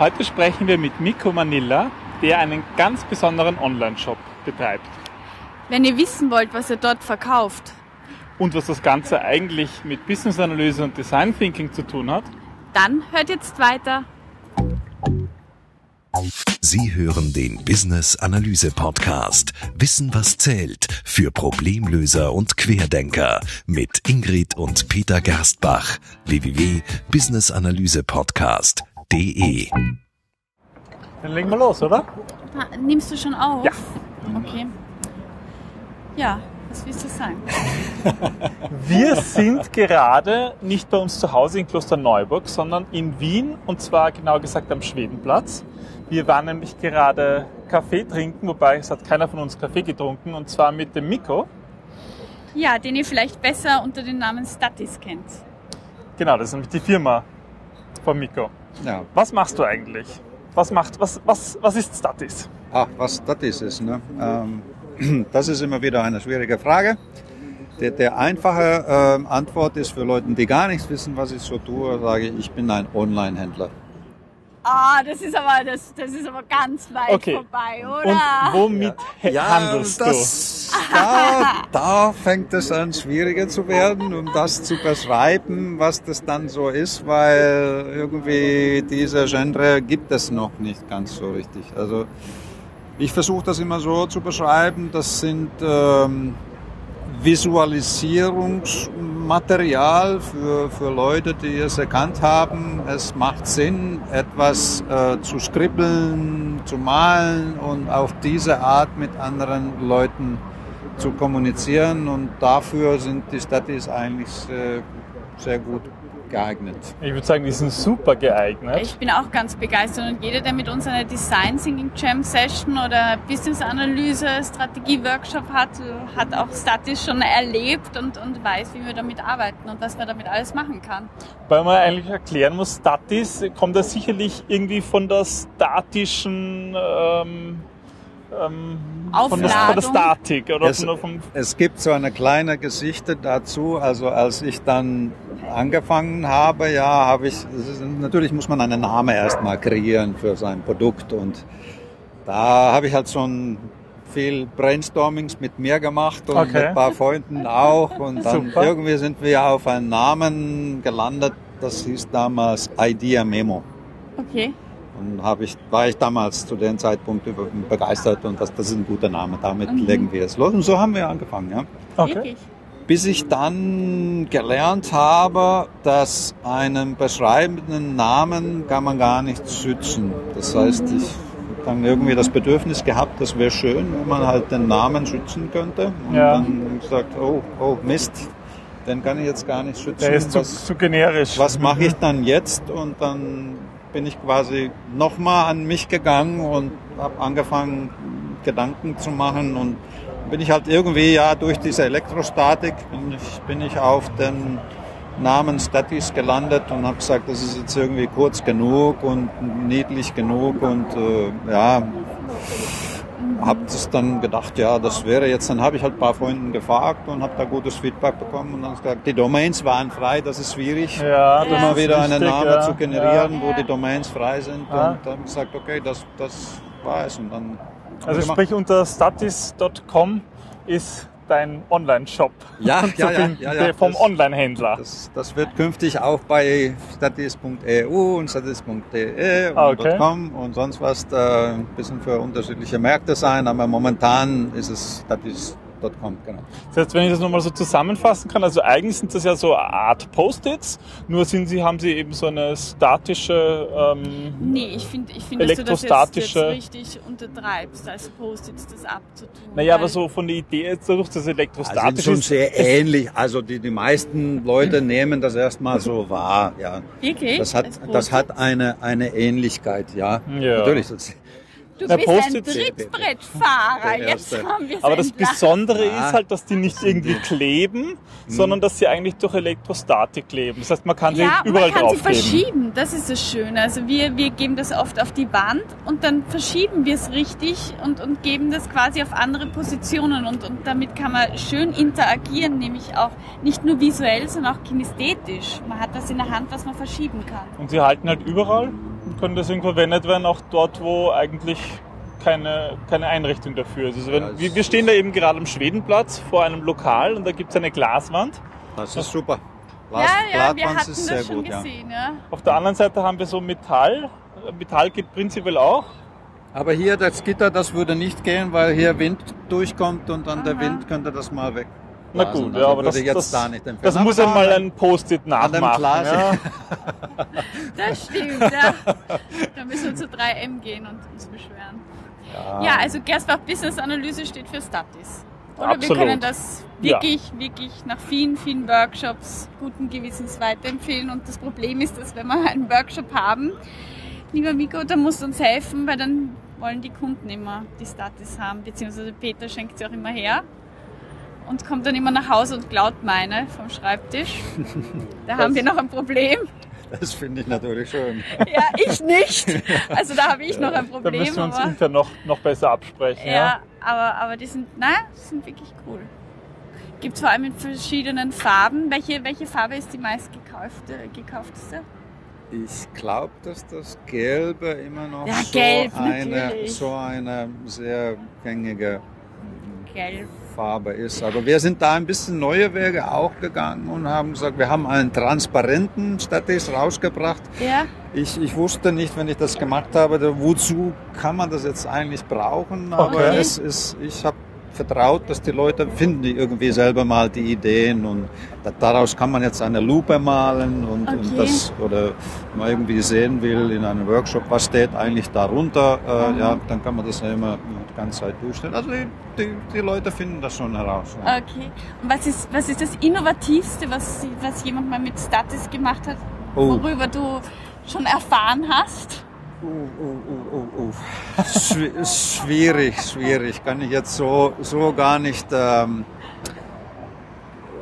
Heute sprechen wir mit Miko Manila, der einen ganz besonderen Online-Shop betreibt. Wenn ihr wissen wollt, was er dort verkauft. Und was das Ganze eigentlich mit Business-Analyse und Design Thinking zu tun hat, dann hört jetzt weiter. Sie hören den Business Analyse Podcast. Wissen was zählt für Problemlöser und Querdenker mit Ingrid und Peter Gerstbach. Www.businessanalysepodcast.de Dann legen wir los, oder? Ah, nimmst du schon auf? Ja. Okay. Ja, was willst du sagen? Wir sind gerade nicht bei uns zu Hause in Klosterneuburg, sondern in Wien und zwar genau gesagt am Schwedenplatz. Wir waren nämlich gerade Kaffee trinken, wobei es hat keiner von uns Kaffee getrunken und zwar mit dem Miko. Ja, den ihr vielleicht besser unter dem Namen Statis kennt. Genau, das ist nämlich die Firma von Miko. Ja. Was machst du eigentlich? Was macht, was, was, was ist Statis? Ach, was Statis ist, ne? Ähm, das ist immer wieder eine schwierige Frage. Der, der einfache ähm, Antwort ist für Leute, die gar nichts wissen, was ich so tue, sage ich, ich bin ein Online-Händler. Ah, das ist aber das, das ist aber ganz weit Okay. vorbei, oder? Und womit handelst das, da, da fängt es an schwieriger zu werden, um das zu beschreiben, was das dann so ist, weil irgendwie dieser Genre gibt es noch nicht ganz so richtig. Also ich versuche das immer so zu beschreiben, das sind ähm, Visualisierungsmaterial für, für Leute, die es erkannt haben. Es macht Sinn, etwas äh, zu skribbeln, zu malen und auf diese Art mit anderen Leuten zu kommunizieren. Und dafür sind die Statis eigentlich sehr, sehr gut geeignet. Ich würde sagen, die sind super geeignet. Ich bin auch ganz begeistert und jeder, der mit uns eine Design Thinking Jam Session oder Business Analyse Strategie Workshop hat, hat auch Statis schon erlebt und, und weiß, wie wir damit arbeiten und was man damit alles machen kann. Weil man eigentlich erklären muss, Statis kommt ja sicherlich irgendwie von der statischen ähm, ähm, von, der, von der. Statik oder Es- von Es gibt so eine kleine Geschichte dazu. Also als ich dann angefangen habe, ja, habe ich, natürlich muss man einen Namen erstmal kreieren für sein Produkt und da habe ich halt schon viel Brainstormings mit mir gemacht und Okay. mit ein paar Freunden auch und dann Super. irgendwie sind wir auf einen Namen gelandet, das hieß damals Idea Memo. Okay. Und habe ich, war ich damals zu dem Zeitpunkt begeistert und das, das ist ein guter Name, damit Mhm. legen wir es los. Und so haben wir angefangen, ja. okay. Wirklich. Bis ich dann gelernt habe, dass einen beschreibenden Namen kann man gar nicht schützen. Das heißt, ich habe dann irgendwie das Bedürfnis gehabt, das wäre schön, wenn man halt den Namen schützen könnte. Und Ja. dann gesagt, oh, oh Mist, den kann ich jetzt gar nicht schützen. Der ist zu, Was- zu generisch. was mache ich dann jetzt? Und dann bin ich quasi nochmal an mich gegangen und habe angefangen, Gedanken zu machen. Und bin ich halt irgendwie, ja, durch diese Elektrostatik bin ich, bin ich auf den Namen Statis gelandet und habe gesagt, das ist jetzt irgendwie kurz genug und niedlich genug und äh, ja, habe das dann gedacht, ja, das wäre jetzt, dann habe ich halt ein paar Freunden gefragt und habe da gutes Feedback bekommen und dann gesagt, die Domains waren frei, das ist schwierig ja, das immer wieder einen Namen ja. zu generieren, Ja. wo die Domains frei sind. Ja. Und dann gesagt, okay, das, das war es. Und dann. Also sprich unter statis.com ist dein Online-Shop Ja, ja, ja, ja, ja, vom Online-Händler. das, das wird künftig auch bei statis.eu und statis.de und Ah, okay. .com und sonst was da ein bisschen für unterschiedliche Märkte sein, aber momentan ist es statis.com, genau. Das heißt, wenn ich das nochmal so zusammenfassen kann, also eigentlich sind das ja so eine Art Post-its, nur sind sie, haben sie eben so eine statische, ähm, Nee, ich finde, ich find, dass du das jetzt, jetzt Elektrostatische- richtig untertreibst, als Post-its das abzutun. naja, aber so von der Idee jetzt durch das Also sind Elektrostatische schon ist- sehr ähnlich. Also die, die meisten Leute nehmen das erstmal so wahr. Ja. Wirklich? Das hat, das hat eine, eine Ähnlichkeit, ja. Ja. Natürlich. Das, Du Na, bist ein Trittbrettfahrer. Jetzt haben wir Aber das. Besondere Ah. ist halt, dass die nicht irgendwie kleben, sondern dass sie eigentlich durch Elektrostatik kleben. Das heißt, man kann sie Ja, überall man kann sie draufkleben. verschieben. Das ist das Schöne. Also wir, wir geben das oft auf die Wand und dann verschieben wir es richtig und, und geben das quasi auf andere Positionen und, und damit kann man schön interagieren, nämlich auch nicht nur visuell, sondern auch kinesthetisch. Man hat das in der Hand, was man verschieben kann. Und sie halten halt überall. Könnte das irgendwo verwendet werden, auch dort, wo eigentlich keine, keine Einrichtung dafür ist. Also wenn, Ja, wir, wir stehen da eben gerade am Schwedenplatz vor einem Lokal und da gibt es eine Glaswand. Das ist super. Ja, ja, wir Glaswand hatten ist sehr das schon gut, gesehen, ja. Auf der anderen Seite haben wir so Metall. Metall geht prinzipiell auch. Aber hier das Gitter, das würde nicht gehen, weil hier Wind durchkommt und dann der Aha. Wind könnte das mal weg. Na gut, Also ja, aber das, jetzt das, da nicht das muss da einmal an ein Post-it dem nachmachen. Ja. Das stimmt, ja. Da müssen wir zu 3M gehen und uns beschweren. Ja, also Gerstbach Business Analyse steht für Statis. Oder Absolut. wir können das wirklich, wirklich nach vielen, vielen Workshops guten Gewissens weiterempfehlen. Und das Problem ist, dass wenn wir einen Workshop haben, lieber Miko, dann musst du uns helfen, weil dann wollen die Kunden immer die Statis haben, beziehungsweise Peter schenkt sie auch immer her und kommt dann immer nach Hause und klaut meine vom Schreibtisch. Da haben wir noch ein Problem. Das finde ich natürlich schön. Ja, ich nicht. Also da habe ich noch ein Da Problem. müssen wir uns aber, intern noch, noch besser absprechen. ja, Ja. aber, aber die sind, na, die sind wirklich cool. Gibt vor allem in verschiedenen Farben. Welche, welche Farbe ist die meist gekaufte, gekaufteste? Ich glaube, dass das Gelbe immer noch Ja, so, gelb, eine, natürlich. so eine sehr gängige Gelb. Farbe ist. Aber wir sind da ein bisschen neue Wege auch gegangen und haben gesagt, wir haben einen transparenten Statis rausgebracht. Ja, Ich, ich wusste nicht, wenn ich das gemacht habe, wozu kann man das jetzt eigentlich brauchen. Aber Okay. es ist, ich habe vertraut, dass die Leute finden die irgendwie selber mal die Ideen und da, daraus kann man jetzt eine Lupe malen und, Okay. und das oder wenn man irgendwie sehen will in einem Workshop, was steht eigentlich darunter, äh, ja, dann kann man das ja immer die ganze Zeit durchstellen. Also die, die, die Leute finden das schon heraus. Ja. okay. Und was ist, was ist das Innovativste, was, was jemand mal mit Statis gemacht hat, Oh. worüber du schon erfahren hast? Uh, uh, uh. Schwi- Schwierig, schwierig. Kann ich jetzt so, so gar nicht, ähm,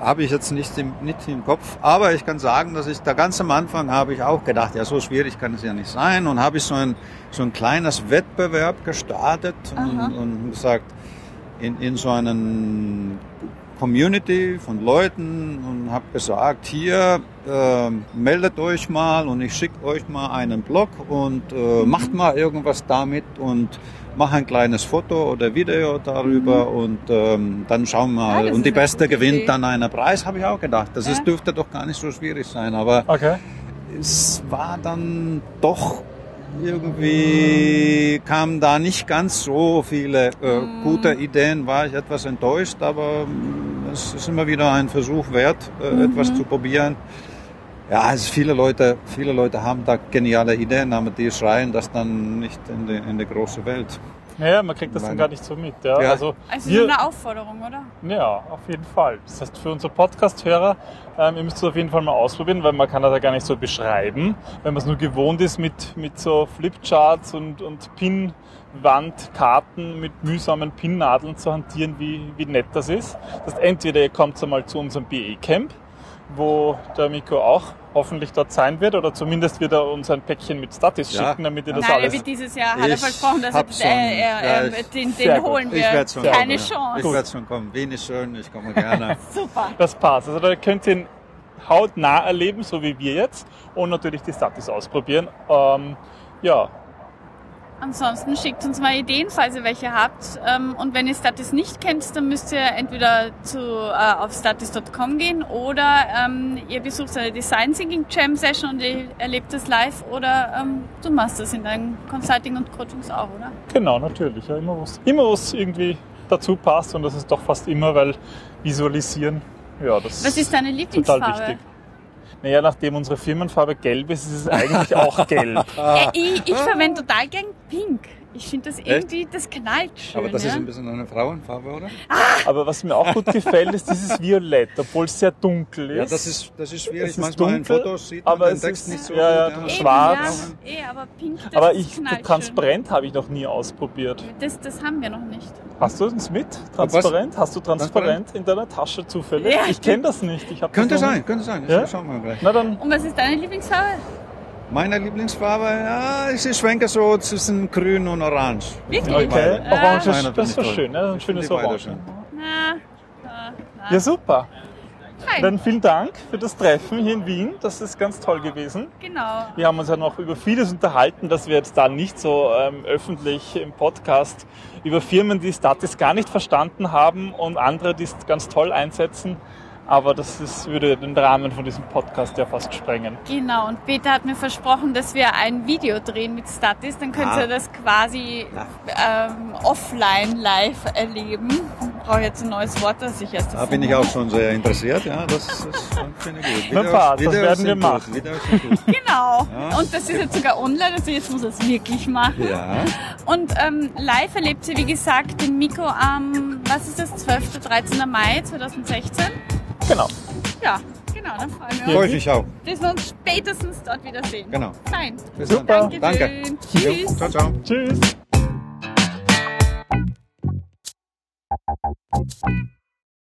habe ich jetzt nicht im, nicht im Kopf. Aber ich kann sagen, dass ich da ganz am Anfang habe ich auch gedacht, ja, so schwierig kann es ja nicht sein. Und habe ich so ein, so ein kleines Wettbewerb gestartet und, und gesagt, in, in so einen Community von Leuten und habe gesagt, hier äh, meldet euch mal und ich schicke euch mal einen Blog und äh, macht mal irgendwas damit und mach ein kleines Foto oder Video darüber und ähm, dann schauen wir mal. das und die Beste gewinnt Idee. dann einen Preis, habe ich auch gedacht. Das Ja. ist, dürfte doch gar nicht so schwierig sein, aber Okay. es war dann doch irgendwie kamen da nicht ganz so viele äh, Mhm. gute Ideen, war ich etwas enttäuscht, aber es ist immer wieder ein Versuch wert, äh, Mhm. etwas zu probieren. Ja, also viele Leute, viele Leute haben da geniale Ideen, aber die schreien das dann nicht in die, in die große Welt. Ja, man kriegt das dann Meine- gar nicht so mit. Ja. Ja. Also, Also wir, eine Aufforderung, oder? Ja, auf jeden Fall. Das heißt, für unsere Podcast-Hörer, ähm, ihr müsst es auf jeden Fall mal ausprobieren, weil man kann das ja gar nicht so beschreiben. Wenn man es nur gewohnt ist, mit, mit so Flipcharts und, und Pinwandkarten mit mühsamen Pinnadeln zu hantieren, wie, wie nett das ist. Das heißt, entweder ihr kommt einmal zu unserem BE-Camp, wo der Miko auch hoffentlich dort sein wird, oder zumindest wird er uns ein Päckchen mit Statis Ja. schicken, damit ihr das Nein, er alles... wird dieses Jahr, hat er Ich versprochen, dass er, schon- äh, er, ja, äh, ich- den, den holen Ich wir. werde schon Keine kommen. Chance. Ich werde schon kommen. Wien ist schön, ich komme gerne. Super. Das passt. Also da könnt ihr ihn hautnah erleben, so wie wir jetzt. Und natürlich die Statis ausprobieren. Ähm, ja, Ansonsten schickt uns mal Ideen, falls ihr welche habt. Ähm, Und wenn ihr Statis nicht kennt, dann müsst ihr entweder zu, äh, auf statis.com gehen oder ähm, ihr besucht eine Design Thinking Jam Session und ihr erlebt das live oder ähm, du machst das in deinen Consulting und Coachings auch, oder? genau, natürlich. Ja, immer was, immer was irgendwie dazu passt. Und das ist doch fast immer, weil visualisieren, ja, das Was ist deine total Lieblingsfarbe? wichtig. Naja, nachdem unsere Firmenfarbe gelb ist, ist es eigentlich auch gelb. Äh, ich ich verwende total gern Pink. Ich finde das irgendwie, das knallt schön. Aber das ja? ist ein bisschen eine Frauenfarbe, oder? Aber was mir auch gut gefällt, ist dieses Violett, obwohl es sehr dunkel ist. Ja, das ist, das ist schwierig. Es ist Manchmal dunkel, in Fotos sieht man aber den es Text ist- nicht so ja, ja, gut. Eben, schwarz. Ja, eh, aber Pink, das Aber ich, knallt transparent habe ich noch nie ausprobiert. Das, das haben wir noch nicht. Hast du uns mit? Transparent? Hast du transparent in deiner Tasche zufällig? Ja. Ich kenne das nicht. Ich Könnte das sein, nicht. könnte sein. Ja? Das schauen wir gleich. Na dann, Und was ist deine Lieblingsfarbe? Meine Lieblingsfarbe, ja, ich schwenke so zwischen grün und orange. Wirklich? okay. Orange ist, finde das ist so schön, ne? ein schönes Orange. schön. Na, na, na. Ja, super. Fein. Dann vielen Dank für das Treffen hier in Wien. Das ist ganz toll gewesen. Genau. Wir haben uns ja noch über vieles unterhalten, dass wir jetzt da nicht so ähm, öffentlich im Podcast über Firmen, die Statis gar nicht verstanden haben und andere, die es ganz toll einsetzen. Aber das ist, würde den Rahmen von diesem Podcast ja fast sprengen. Genau, und Peter hat mir versprochen, dass wir ein Video drehen mit Statis. Dann könnt Ah. ihr das quasi ähm, offline live erleben. Ich brauche jetzt ein neues Wort, das ich erst Da bin ich auch schon sehr interessiert. Ja, das, das finde ich gut. Videos- passt, das Videos werden wir machen. Videos. Genau. Ja. Und das ist jetzt sogar online, also jetzt muss er es wirklich machen. Ja. Und ähm, live erlebt sie, wie gesagt, den Mikro am, was ist das, 12. 13. Mai 2016. Genau. Ja, genau, dann freuen wir Freue uns, ich mich auch. dass wir uns spätestens dort wiedersehen. Genau. Fein. Bis Super. dann. Danke. Dankeschön. Tschüss. Ciao, ciao. Tschüss.